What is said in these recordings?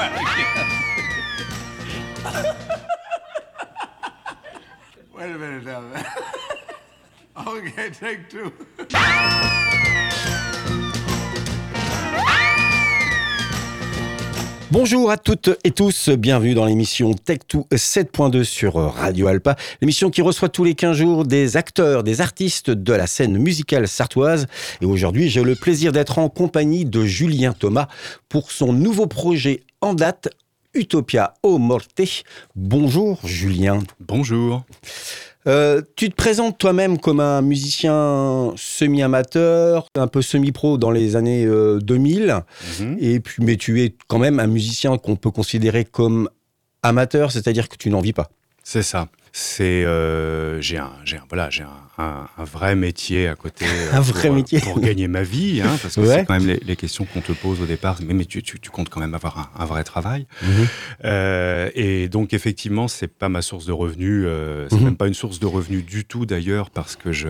Wait a minute now. okay, take two. Bonjour à toutes et tous, bienvenue dans l'émission Tech2 7.2 sur Radio Alpa, l'émission qui reçoit tous les 15 jours des acteurs, des artistes de la scène musicale sartoise. Et aujourd'hui, j'ai le plaisir d'être en compagnie de Julien Thomas pour son nouveau projet en date, Utopia O Morte. Bonjour Julien. Bonjour. Euh, tu te présentes toi-même comme un musicien semi-amateur, un peu semi-pro dans les années 2000, Mhm. et puis, mais tu es quand même un musicien qu'on peut considérer comme amateur, c'est-à-dire que tu n'en vis pas. C'est ça. C'est euh, j'ai un j'ai un voilà j'ai un, un, un vrai métier à côté. euh, Un pour, euh, métier. pour gagner ma vie, hein, parce que Ouais. c'est quand même les, les questions qu'on te pose au départ. Mais, mais tu, tu, tu comptes quand même avoir un, un vrai travail. Euh, et donc effectivement, c'est pas ma source de revenus. euh, c'est Mhm. même pas une source de revenus du tout d'ailleurs, parce que je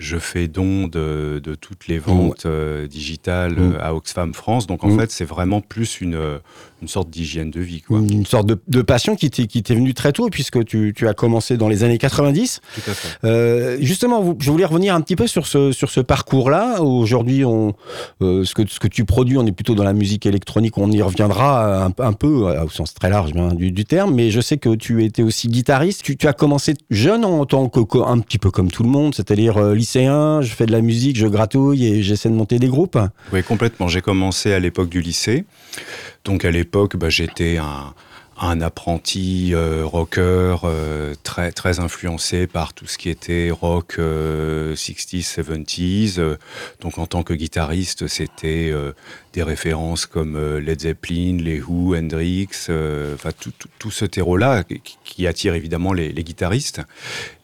je fais don de, de toutes les ventes euh, digitales Mhm. euh, à Oxfam France. Donc en Mhm. fait, c'est vraiment plus une euh, une sorte d'hygiène de vie, quoi. Une sorte de, de passion qui t'est venue très tôt, puisque tu, tu as commencé dans les années 90. Tout à fait. Euh, justement, je voulais revenir un petit peu sur ce, sur ce parcours-là. Aujourd'hui, on, euh, ce, que, ce que tu produis, on est plutôt dans la musique électronique, on y reviendra un, un peu, au sens très large bien, du, du terme, mais je sais que tu étais aussi guitariste. Tu, tu as commencé jeune en tant que, un petit peu comme tout le monde, c'est-à-dire euh, je fais de la musique, je gratouille et j'essaie de monter des groupes. Oui, complètement. J'ai commencé à l'époque du lycée. Donc à l'époque, bah, j'étais un, apprenti euh, rocker euh, très influencé par tout ce qui était rock euh, 60s, 70s. Euh, donc en tant que guitariste, c'était des références comme Led Zeppelin, les Who, Hendrix, enfin tout, ce terreau-là qui, attire évidemment les guitaristes.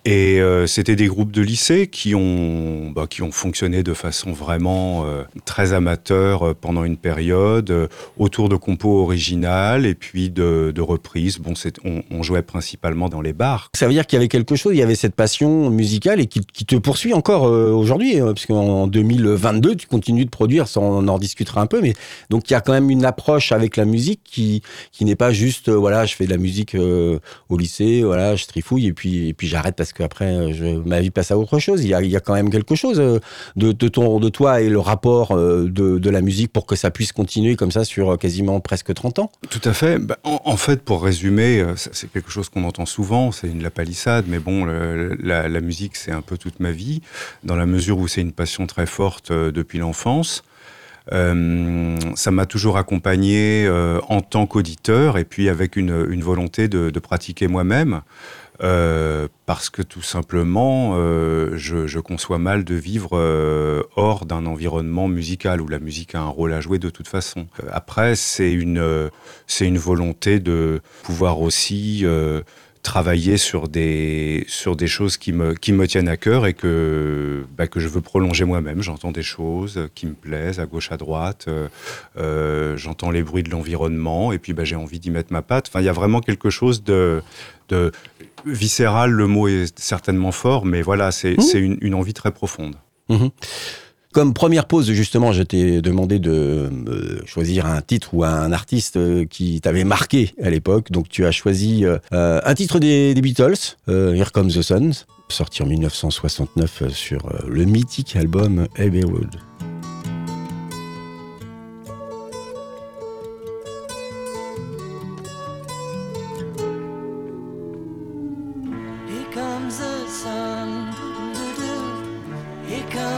Et euh, c'était des groupes de lycée qui ont, bah, qui ont fonctionné de façon vraiment euh, très amateur euh, pendant une période, autour de compos originales et puis de, de reprises. Bon, on, jouait principalement dans les bars. Ça veut dire qu'il y avait quelque chose, il y avait cette passion musicale et qui, te poursuit encore aujourd'hui, euh, parce qu'en 2022, tu continues de produire, on en rediscutera un peu, mais donc il y a quand même une approche avec la musique qui, qui n'est pas juste, voilà, je fais de la musique au lycée, voilà, je trifouille et puis, et puis j'arrête parce qu'après, euh, ma vie passe à autre chose. Il y a, quand même quelque chose euh, de, ton, de toi et le rapport euh, de, la musique pour que ça puisse continuer comme ça sur quasiment presque 30 ans. Tout à fait. Bah, en, fait, pour résumer, c'est quelque chose qu'on entend souvent, c'est une la palissade, mais bon, la, musique, c'est un peu toute ma vie, dans la mesure où c'est une passion très forte depuis l'enfance. Ça m'a toujours accompagné en tant qu'auditeur et puis avec une, volonté de pratiquer moi-même. Euh, parce que tout simplement, euh, je, je conçois mal de vivre euh, hors d'un environnement musical où la musique a un rôle à jouer de toute façon. Euh, Après, c'est une, euh, c'est une volonté de pouvoir aussi travailler sur des, sur des choses qui me, qui me tiennent à cœur et que, bah, que je veux prolonger moi-même. J'entends des choses qui me plaisent à gauche, à droite. euh, euh, J'entends les bruits de l'environnement et puis bah, j'ai envie d'y mettre ma patte. Enfin, il y a vraiment quelque chose de, de viscéral. Le mot est certainement fort, mais voilà, c'est Mmh. une, une envie très profonde. Mhm. Comme première pause, justement, je t'ai demandé de euh, choisir un titre ou un artiste euh, qui t'avait marqué à l'époque. Donc, tu as choisi euh, un titre des, Beatles, Here Comes the Sun, sorti en 1969 euh, sur le mythique album Abbey Road.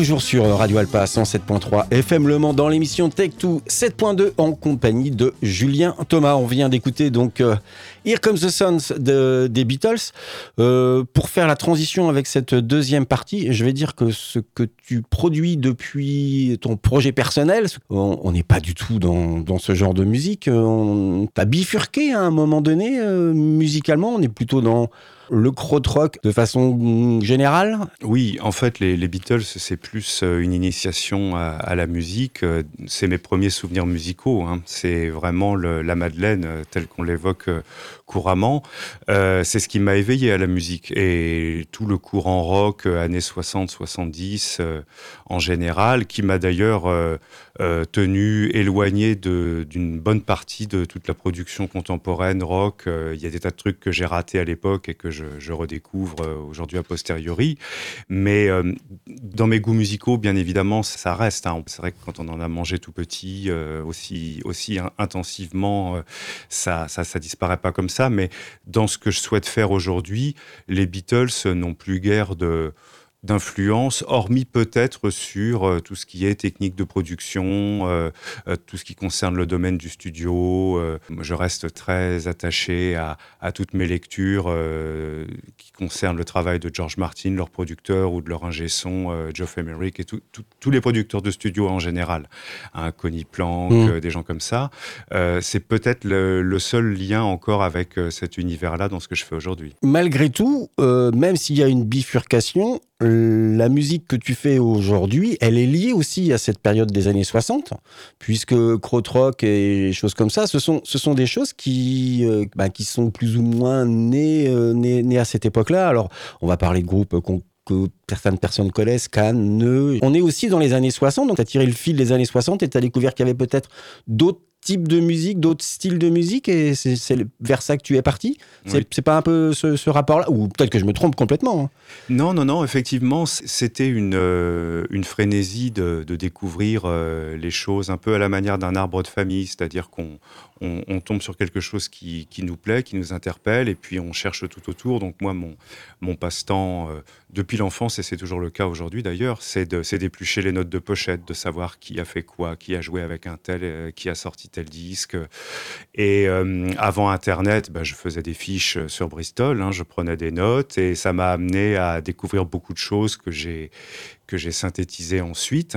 Toujours sur Radio Alpa 107.3 FM Le Mans dans l'émission Tech 2 7.2 en compagnie de Julien Thomas. On vient d'écouter donc euh, Here Comes the Sons de, des Beatles. Euh, pour faire la transition avec cette deuxième partie, je vais dire que ce que tu produis depuis ton projet personnel, on n'est pas du tout dans, dans ce genre de musique. On t'a bifurqué à un moment donné euh, musicalement. On est plutôt dans le krautrock de façon générale? Oui, en fait, les, les Beatles, c'est plus euh, une initiation à, la musique. Euh, C'est mes premiers souvenirs musicaux. hein. C'est vraiment la Madeleine, euh, telle qu'on l'évoque couramment. Euh, c'est ce qui m'a éveillé à la musique. Et tout le courant rock, euh, années 60, 70, euh, en général, qui m'a d'ailleurs euh, tenu éloigné d'une bonne partie de toute la production contemporaine rock. Il y a des tas de trucs que j'ai ratés à l'époque et que je, redécouvre aujourd'hui a posteriori. Mais dans mes goûts musicaux, bien évidemment, ça reste. hein. C'est vrai que quand on en a mangé tout petit, aussi, aussi in- intensivement, ça, ça, ça disparaît pas comme ça. Mais dans ce que je souhaite faire aujourd'hui, les Beatles n'ont plus guère de d'influence, hormis peut-être sur euh, tout ce qui est technique de production, euh, euh, tout ce qui concerne le domaine du studio. euh, je reste très attaché à, à toutes mes lectures euh, qui concernent le travail de George Martin, leur producteur, ou de leur ingé son, Geoff Emerick, et tout- tout- tous les producteurs de studio en général. Hein, Connie Plank, Mm. euh, des gens comme ça. C'est peut-être le, le seul lien encore avec cet univers-là dans ce que je fais aujourd'hui. Malgré tout, même s'il y a une bifurcation, la musique que tu fais aujourd'hui, elle est liée aussi à cette période des années 60, puisque krautrock et choses comme ça, ce sont, ce sont des choses qui, euh, bah, qui sont plus ou moins nées, euh, nées, à cette époque-là. Alors, on va parler de groupes que certaines personnes connaissent, Cannes, Neu. On est aussi dans les années 60, donc tu as tiré le fil des années 60 et tu as découvert qu'il y avait peut-être d'autres types de musique, d'autres styles de musique, et c'est vers ça que tu es parti? C'est Oui. c'est pas un peu ce, ce rapport-là? Ou peut-être que je me trompe complètement. hein. Non, non, non, effectivement, c'était une, euh, une frénésie de, de découvrir euh, les choses un peu à la manière d'un arbre de famille, c'est-à-dire qu'on on, tombe sur quelque chose qui, qui nous plaît, qui nous interpelle, et puis on cherche tout autour. Donc moi, mon, mon passe-temps, euh, depuis l'enfance, et c'est toujours le cas aujourd'hui d'ailleurs, c'est d'éplucher les notes de pochette, de savoir qui a fait quoi, qui a joué avec un tel, euh, qui a sorti tel disque. Et euh, avant Internet, bah, je faisais des fiches sur Bristol, hein, je prenais des notes et ça m'a amené à découvrir beaucoup de choses que j'ai que j'ai synthétisées ensuite.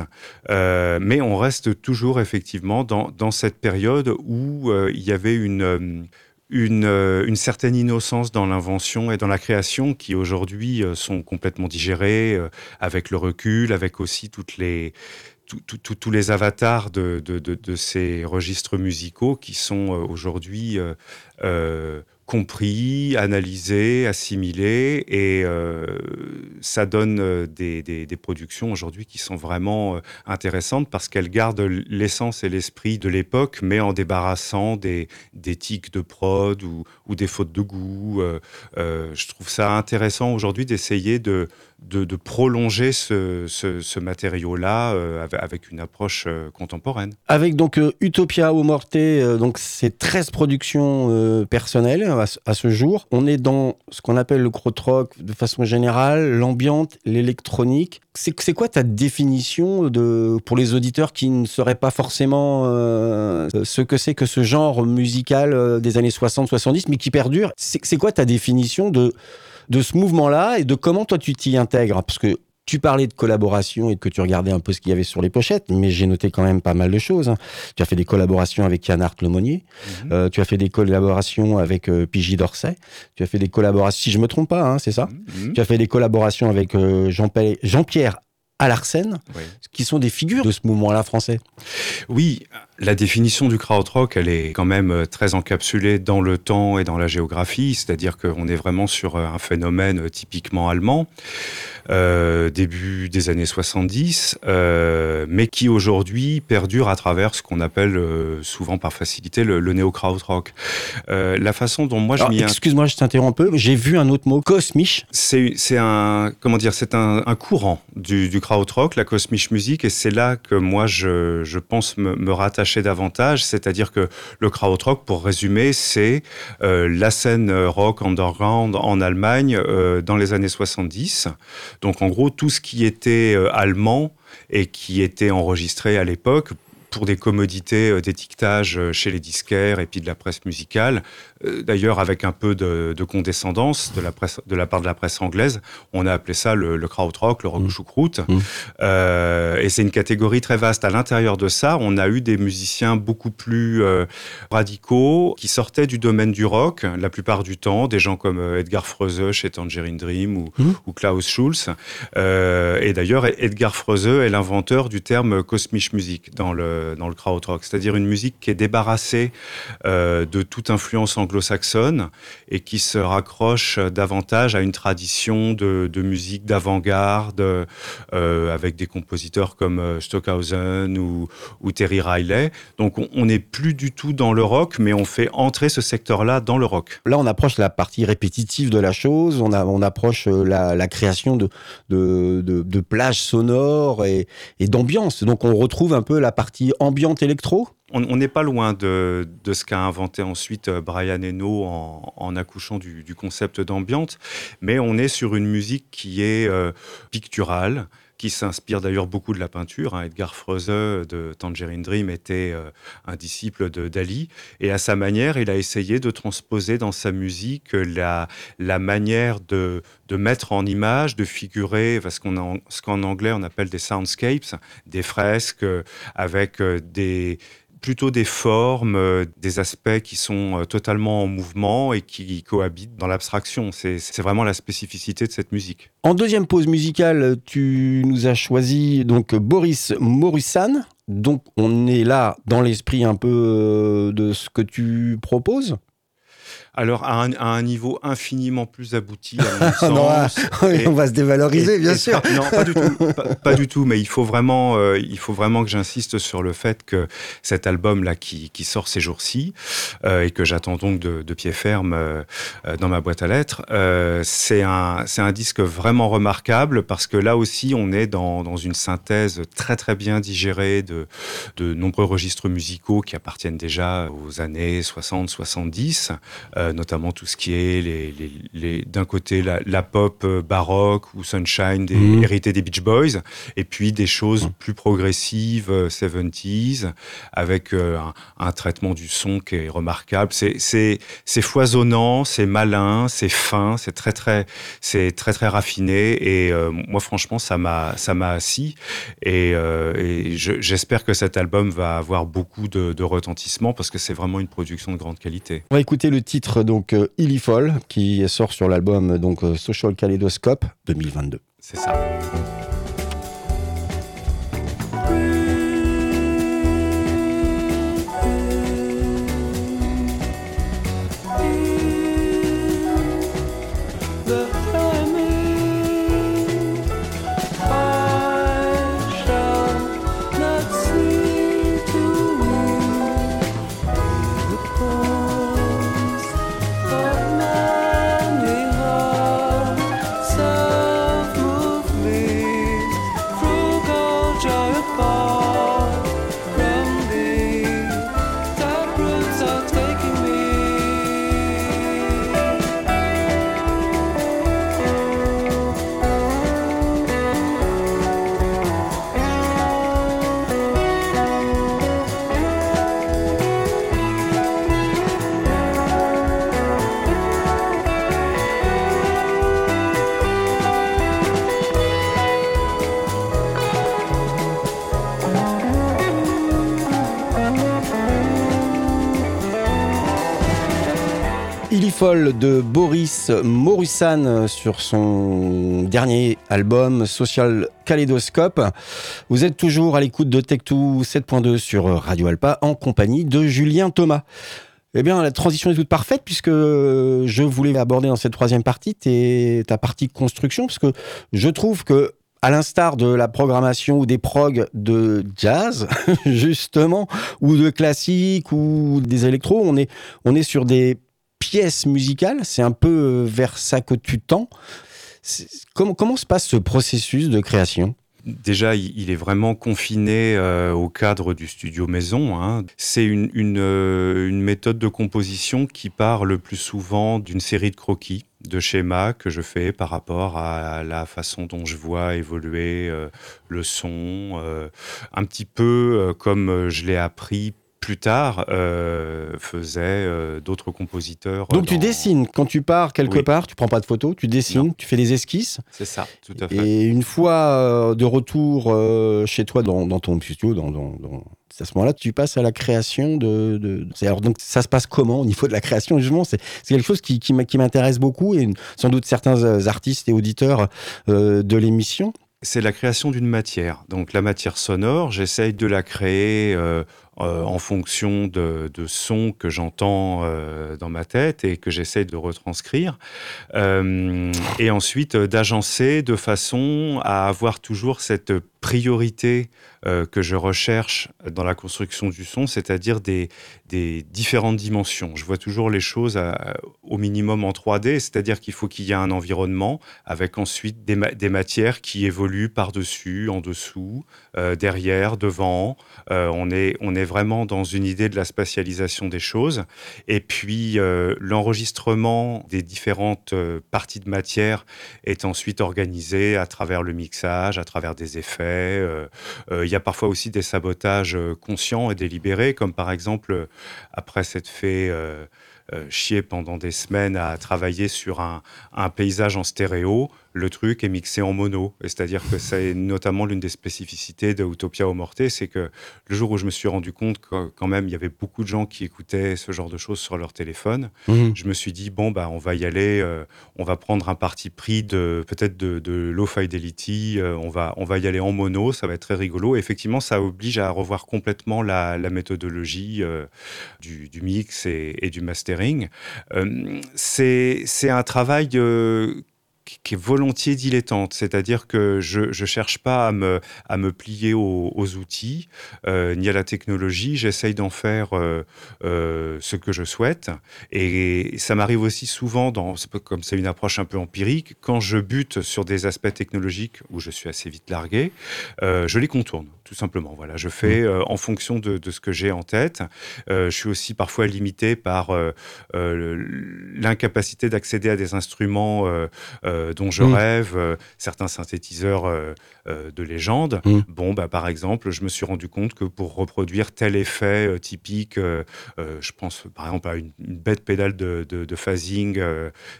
Euh, mais on reste toujours effectivement dans, cette période où euh, il y avait une euh, une, certaine innocence dans l'invention et dans la création qui aujourd'hui sont complètement digérées avec le recul, avec aussi toutes les tous les avatars de, ces registres musicaux qui sont aujourd'hui compris, analysés, assimilés, et euh, ça donne euh, des, des- productions aujourd'hui qui sont vraiment euh, intéressantes parce qu'elles gardent l'essence et l'esprit de l'époque, mais en débarrassant des, des tics de prod ou, ou des fautes de goût. Je trouve ça intéressant aujourd'hui d'essayer de, de, prolonger ce, matériau-là euh, avec, une approche euh, contemporaine. Avec donc euh, Utopia au Morte, donc c'est 13 productions personnelles à, ce- à ce jour. On est dans ce qu'on appelle le krautrock de façon générale, l'ambiante, l'électronique. C'est quoi ta définition de pour les auditeurs qui ne sauraient pas forcément ce que c'est que ce genre musical des années 60-70 mais qui perdure c'est quoi ta définition de de ce mouvement-là et de comment toi tu t'y intègres? Parce que tu parlais de collaboration et que tu regardais un peu ce qu'il y avait sur les pochettes, mais j'ai noté quand même pas mal de choses. hein. Tu as fait des collaborations avec Yann Hart Lemonnier, euh, tu as fait des collaborations avec euh, Pigi d'Orsay, tu as fait des collaborations, si je me trompe pas, hein, c'est ça? Mhm. Tu as fait des collaborations avec euh, Jean-Pierre Alarsen, Oui. qui sont des figures de ce mouvement-là français. Oui, la définition du krautrock, elle est quand même euh, très encapsulée dans le temps et dans la géographie, c'est-à-dire qu'on est vraiment sur euh, un phénomène euh, typiquement allemand, euh, début des années 70, euh, mais qui aujourd'hui perdure à travers ce qu'on appelle euh, souvent par facilité le, le néo-krautrock. La façon dont moi je m'y Excuse-moi, je t'interromps un peu, j'ai vu un autre mot, cosmiche. c'est un comment dire c'est un, un courant du, du krautrock, la cosmic music, et c'est là que moi je, je pense me, me rattacher davantage, c'est-à-dire que le krautrock, pour résumer, c'est euh, la scène euh, rock underground en Allemagne euh, dans les années 70. Donc en gros, tout ce qui était allemand et qui était enregistré à l'époque pour des commodités d'étiquetage chez les disquaires et puis de la presse musicale, d'ailleurs avec un peu de, de condescendance de la, presse, de la part de la presse anglaise, on a appelé ça le, le krautrock, le rock Mmh. choucroute. Mmh. Euh, et c'est une catégorie très vaste. À l'intérieur de ça, on a eu des musiciens beaucoup plus euh, radicaux qui sortaient du domaine du rock, la plupart du temps, des gens comme euh, Edgar Froese chez Tangerine Dream ou, Mmh. ou Klaus Schulz. Euh, et d'ailleurs, Edgar Froese est l'inventeur du terme Kosmisch Musik dans le, dans le krautrock, c'est-à-dire une musique qui est débarrassée euh, de toute influence anglo-saxonne et qui se raccroche davantage à une tradition de, musique d'avant-garde euh, avec des compositeurs comme euh, Stockhausen ou, Terry Riley. Donc on- n'est plus du tout dans le rock, mais on fait entrer ce secteur-là dans le rock. Là, on approche la partie répétitive de la chose, on, approche euh, la, création de plages sonores et, et d'ambiance. Donc, on retrouve un peu la partie ambiante électro. On n'est pas loin de, ce qu'a inventé ensuite euh, Brian Eno en, accouchant du, concept d'ambiante, mais on est sur une musique qui est euh, picturale, qui s'inspire d'ailleurs beaucoup de la peinture. hein. Edgar Froese de Tangerine Dream était euh, un disciple de Dali, et à sa manière, il a essayé de transposer dans sa musique la, manière de, mettre en image, de figurer ce qu'en anglais on appelle des soundscapes, des fresques avec des plutôt des formes, euh, des aspects qui sont euh, totalement en mouvement et qui cohabitent dans l'abstraction. C'est vraiment la spécificité de cette musique. En deuxième pause musicale, tu nous as choisi donc Boris Morissan. Donc, on est là dans l'esprit un peu euh, de ce que tu proposes. Alors, à un, à un niveau infiniment plus abouti, à mon Non, ah, sens. Et- on va se dévaloriser, Et- bien et sûr. pas- non, pas du tout. Pas, pas du tout. Mais il faut vraiment, euh, il faut vraiment que j'insiste sur le fait que cet album-là qui, qui sort ces jours-ci euh, et que j'attends donc de, de pied ferme euh, euh, dans ma boîte à lettres, euh, c'est un, c'est un disque vraiment remarquable parce que là aussi, on est dans, dans une synthèse très très bien digérée de, de nombreux registres musicaux qui appartiennent déjà aux années 60-70, euh, notamment tout ce qui est les, les, les- d'un côté la, la pop euh, baroque ou Sunshine des, Mhm. héritée des Beach Boys, et puis des choses Mhm. plus progressives, euh, 70s, avec euh, un, un traitement du son qui est remarquable. C'est, foisonnant, c'est malin, c'est fin, c'est très très, c'est très très raffiné, et euh, moi franchement ça m'a, ça m'a assis, et, euh, et je- j'espère que cet album va avoir beaucoup de, de retentissement parce que c'est vraiment une production de grande qualité. On va écouter le titre donc euh, Illifol qui sort sur l'album donc euh, Social Kaleidoscope 2022. C'est ça. Illifol de Boris Morissan sur son dernier album Social Kaleidoscope. Vous êtes toujours à l'écoute de Tech2 7.2 sur Radio Alpa en compagnie de Julien Thomas. Eh bien, la transition est toute parfaite puisque je voulais aborder dans cette troisième partie ta partie construction parce que je trouve que à l'instar de la programmation ou des progs de jazz, justement, ou de classique ou des électros, on est, on est sur des pièces musicales. C'est un peu euh, vers ça que tu tends. Comment, se passe ce processus de création? Déjà, il, est vraiment confiné euh, au cadre du studio maison. hein. C'est euh, une méthode de composition qui part le plus souvent d'une série de croquis de schémas que je fais par rapport à la façon dont je vois évoluer le son, un petit peu comme je l'ai appris plus tard euh, faisaient euh, d'autres compositeurs. Donc tu dessines quand tu pars quelque Oui. part, tu prends pas de photos, tu dessines, tu fais des esquisses. C'est ça, tout à fait. Et une fois euh, de retour euh, chez toi dans, dans ton studio, dans, à ce moment-là, tu passes à la création de. alors donc ça se passe comment au niveau de la création justement? C'est quelque chose qui, m'intéresse beaucoup et sans doute certains artistes et auditeurs de l'émission. C'est la création d'une matière. Donc la matière sonore, j'essaye de la créer euh, euh, en fonction de, sons que j'entends euh, dans ma tête et que j'essaye de retranscrire. Euh, et ensuite d'agencer de façon à avoir toujours cette priorité euh, que je recherche dans la construction du son, c'est-à-dire des, différentes dimensions. Je vois toujours les choses à- au minimum en 3D, c'est-à-dire qu'il faut qu'il y ait un environnement avec ensuite des, ma- des matières qui évoluent par-dessus, en dessous, euh, derrière, devant. Euh, on, est, vraiment dans une idée de la spatialisation des choses. Et puis euh, l'enregistrement des différentes euh, parties de matière est ensuite organisé à travers le mixage, à travers des effets. Euh, euh, Il y a parfois aussi des sabotages euh, conscients et délibérés, comme par exemple, après euh, euh, chier pendant des semaines à travailler sur un, un paysage en stéréo, le truc est mixé en mono. C'est-à-dire que c'est notamment l'une des spécificités de Utopia Morte, c'est que le jour où je me suis rendu compte que quand même il y avait beaucoup de gens qui écoutaient ce genre de choses sur leur téléphone, je me suis dit bon bah on va y aller, euh, on va prendre un parti pris de peut-être de, de low fidelity, euh, on va on va y aller en mono, ça va être très rigolo. Et effectivement, ça oblige à revoir complètement la, la méthodologie euh, du, du mix et, et du mastering. Euh, c'est un travail euh, qui est volontiers dilettante, c'est-à-dire que je ne cherche pas à me, à me plier aux, aux outils euh, ni à la technologie, j'essaye d'en faire euh, euh, ce que je souhaite. Et ça m'arrive aussi souvent, dans, comme c'est une approche un peu empirique, quand je bute sur des aspects technologiques où je suis assez vite largué, je les contourne, tout simplement. Voilà, je fais euh, en fonction de, de ce que j'ai en tête. Je suis aussi parfois limité par l'incapacité d'accéder à des instruments dont je Mm. rêve, euh, certains synthétiseurs euh, de légende. Mm. Bon, bah, par exemple, je me suis rendu compte que pour reproduire tel effet euh, typique, euh, je pense par exemple à une, une bête pédale de, de- de phasing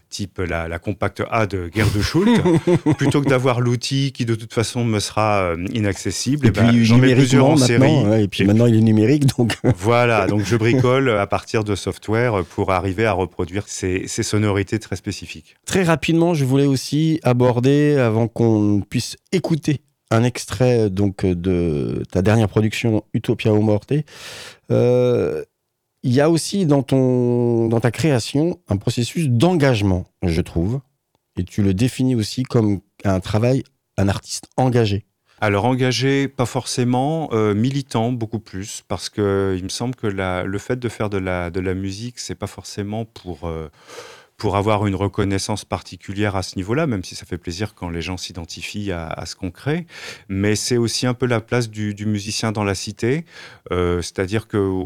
type la, la Compact A de Gerd de Schult, plutôt que d'avoir l'outil qui de toute façon me sera inaccessible, Et eh ben, puis j'en mets plusieurs en série. ouais, et puis Et maintenant il est numérique donc. voilà, donc je bricole à partir de software pour arriver à reproduire ces, ces sonorités très spécifiques. Très rapidement, je voulais aussi aborder, avant qu'on puisse écouter un extrait donc de ta dernière production Utopia o Morte, euh, il y a aussi dans, ton, dans ta création un processus d'engagement, je trouve, et tu le définis aussi comme un travail, un artiste engagé. Alors engagé, pas forcément, euh, militant beaucoup plus, parce que il me semble que la- le fait de faire de la, de la musique, c'est pas forcément pour, euh, pour avoir une reconnaissance particulière à ce niveau-là, même si ça fait plaisir quand les gens s'identifient à, ce qu'on crée, mais c'est aussi un peu la place du, musicien dans la cité, euh, c'est-à-dire que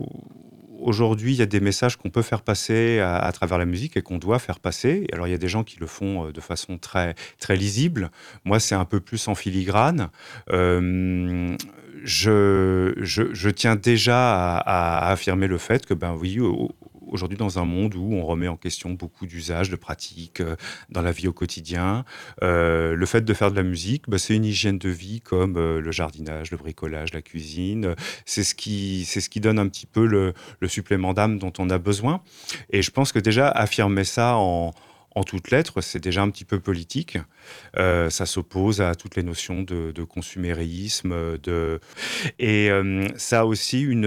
Aujourd'hui, il y a des messages qu'on peut faire passer à, travers la musique et qu'on doit faire passer. Alors, il y a des gens qui le font euh, de façon très, très lisible. Moi, c'est un peu plus en filigrane. Euh, je, je, tiens déjà à, à affirmer le fait que, ben oui, aujourd'hui, dans un monde où on remet en question beaucoup d'usages, de pratiques euh, dans la vie au quotidien, euh, le fait de faire de la musique, ben, c'est une hygiène de vie comme euh, le jardinage, le bricolage, la cuisine. C'est ce qui, c'est ce qui donne un petit peu le supplément d'âme dont on a besoin. Et je pense que déjà, affirmer ça en, en toutes lettres, c'est déjà un petit peu politique. Euh, ça s'oppose à toutes les notions de, de consumérisme, de... et euh, ça a aussi une,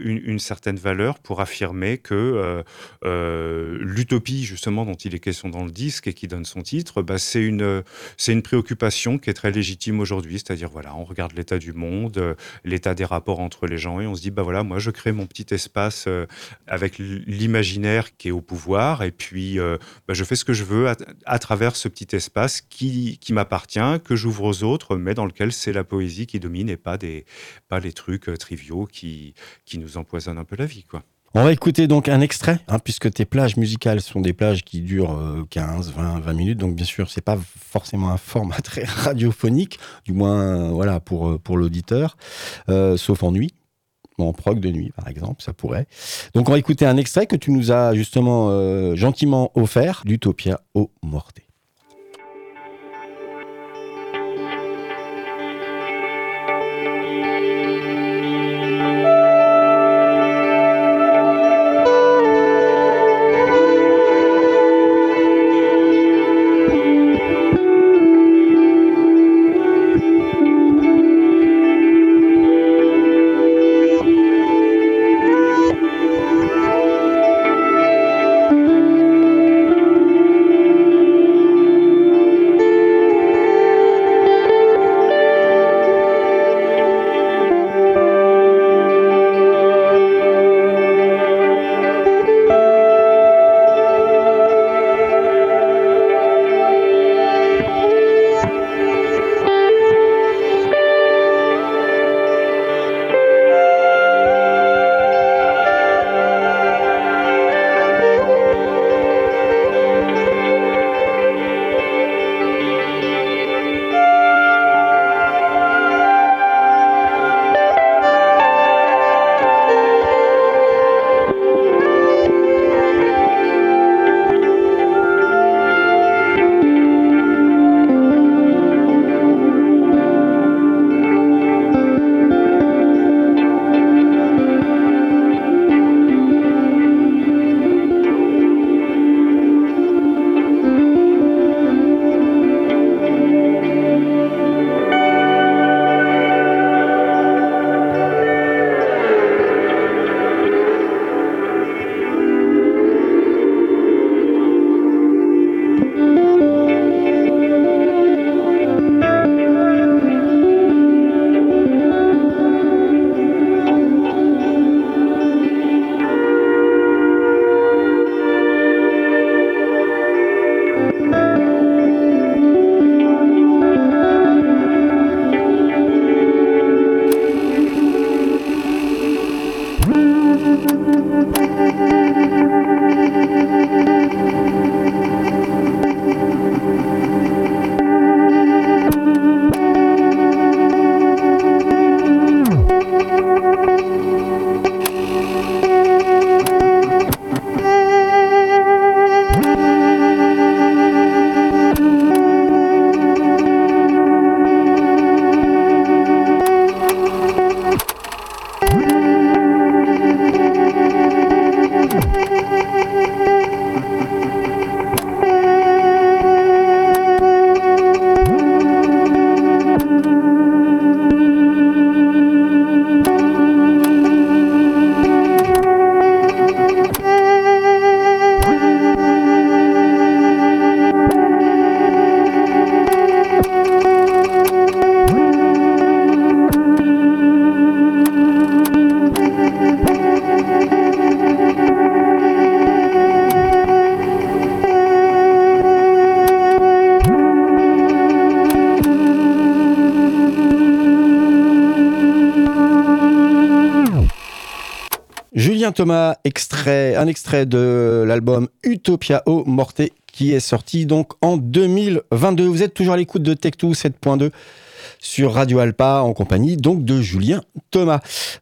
une, certaine valeur pour affirmer que euh, l'utopie, justement, dont il est question dans le disque et qui donne son titre, bah, c'est une, une préoccupation qui est très légitime aujourd'hui. C'est-à-dire, voilà, on regarde l'état du monde, l'état des rapports entre les gens et on se dit, bah voilà, moi je crée mon petit espace avec l'imaginaire qui est au pouvoir et puis bah, je fais que je veux à, travers ce petit espace qui, qui m'appartient, que j'ouvre aux autres, mais dans lequel c'est la poésie qui domine et pas, des, pas les trucs euh, triviaux qui, qui nous empoisonnent un peu la vie. Quoi. On va écouter donc un extrait, hein, puisque tes plages musicales sont des plages qui durent euh, 15, 20, 20 minutes. Donc, bien sûr, c'est pas forcément un format très radiophonique, du moins euh, voilà pour, euh, pour l'auditeur, sauf en nuit. En prog de nuit, par exemple, ça pourrait. Donc, on va écouter un extrait que tu nous as justement euh, gentiment offert d'Utopia au Morte. Thomas, extrait, un extrait de l'album Utopia O Morte qui est sorti donc en 2022. Vous êtes toujours à l'écoute de Tech2 7.2 sur Radio Alpa en compagnie donc de Julien Thomas.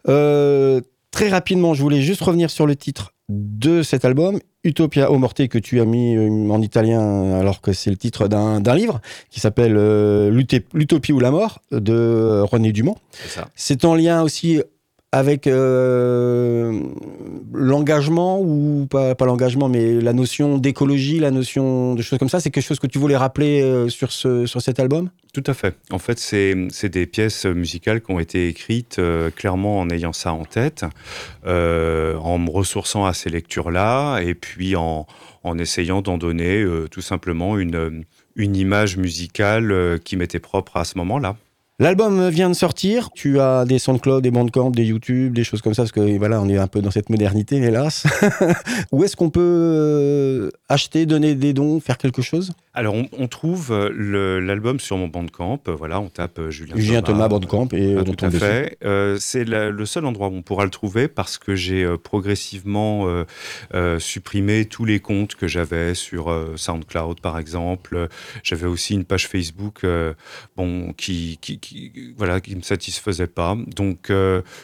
Euh, très rapidement, je voulais juste revenir sur le titre de cet album, Utopia o Morte, que tu as mis euh, en italien alors que c'est le titre d'un livre qui s'appelle euh, L'Utopie ou la mort de René Dumont. C'est en lien aussi avec euh, l'engagement ou pas, l'engagement, mais la notion d'écologie, la notion de choses comme ça. C'est quelque chose que tu voulais rappeler euh, sur, ce, sur cet album? Tout à fait. En fait, c'est des pièces musicales qui ont été écrites euh, clairement en ayant ça en tête, en me ressourçant à ces lectures-là, et puis en, essayant d'en donner tout simplement une, une image musicale qui m'était propre à ce moment-là. L'album vient de sortir. Tu as des SoundCloud, des Bandcamp, des YouTube, des choses comme ça, parce que voilà, on est un peu dans cette modernité, hélas. Où est-ce qu'on peut euh, acheter, donner des dons, faire quelque chose? Alors, on, on trouve euh, l'album sur mon Bandcamp. Euh, Voilà, on tape euh, Julien, Julien Thomas, Bandcamp, et Ah, on tout à fait. Euh, c'est le seul endroit où on pourra le trouver parce que j'ai progressivement euh, euh, supprimé tous les comptes que j'avais sur SoundCloud, par exemple. J'avais aussi une page Facebook, bon, qui, qui, qui- voilà, qui me satisfaisait pas. Donc,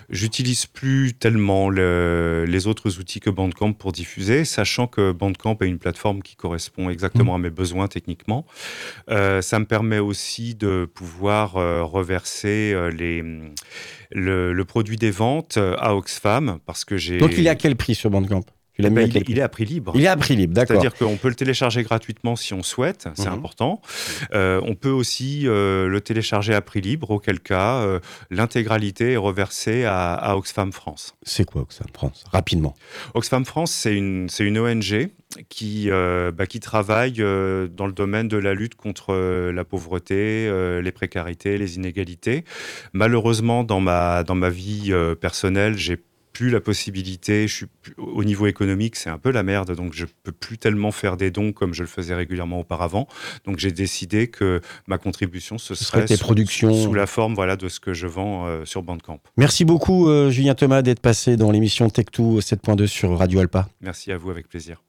j'utilise plus tellement le- les autres outils que Bandcamp pour diffuser, sachant que Bandcamp est une plateforme qui correspond exactement à mes besoins techniquement. Euh, ça me permet aussi de pouvoir euh, reverser euh, les, le, produit des ventes à Oxfam parce que j'ai. Donc il est à quel prix sur Bandcamp? Tu l'as ben, il, est, prix il est à prix libre. Il est à prix libre, d'accord. C'est-à-dire qu'on peut le télécharger gratuitement si on souhaite, c'est Mhm. important. Euh, on peut aussi euh, le télécharger à prix libre, auquel cas euh, l'intégralité est reversée à, à Oxfam France. C'est quoi Oxfam France? Rapidement. Oxfam France, c'est une, ONG qui, euh, bah, qui travaille euh, dans le domaine de la lutte contre euh, la pauvreté, les précarités, les inégalités. Malheureusement, dans ma, dans ma vie personnelle, j'ai plus la possibilité, je suis plus- au niveau économique, c'est un peu la merde, donc je peux plus tellement faire des dons comme je le faisais régulièrement auparavant. Donc j'ai décidé que ma contribution ce Ce serait serait sous, productions. sous la forme voilà de ce que je vends euh, sur Bandcamp. Merci beaucoup, euh, Julien Thomas, d'être passé dans l'émission Tech2 7.2 sur Radio Alpa. Merci à vous avec plaisir.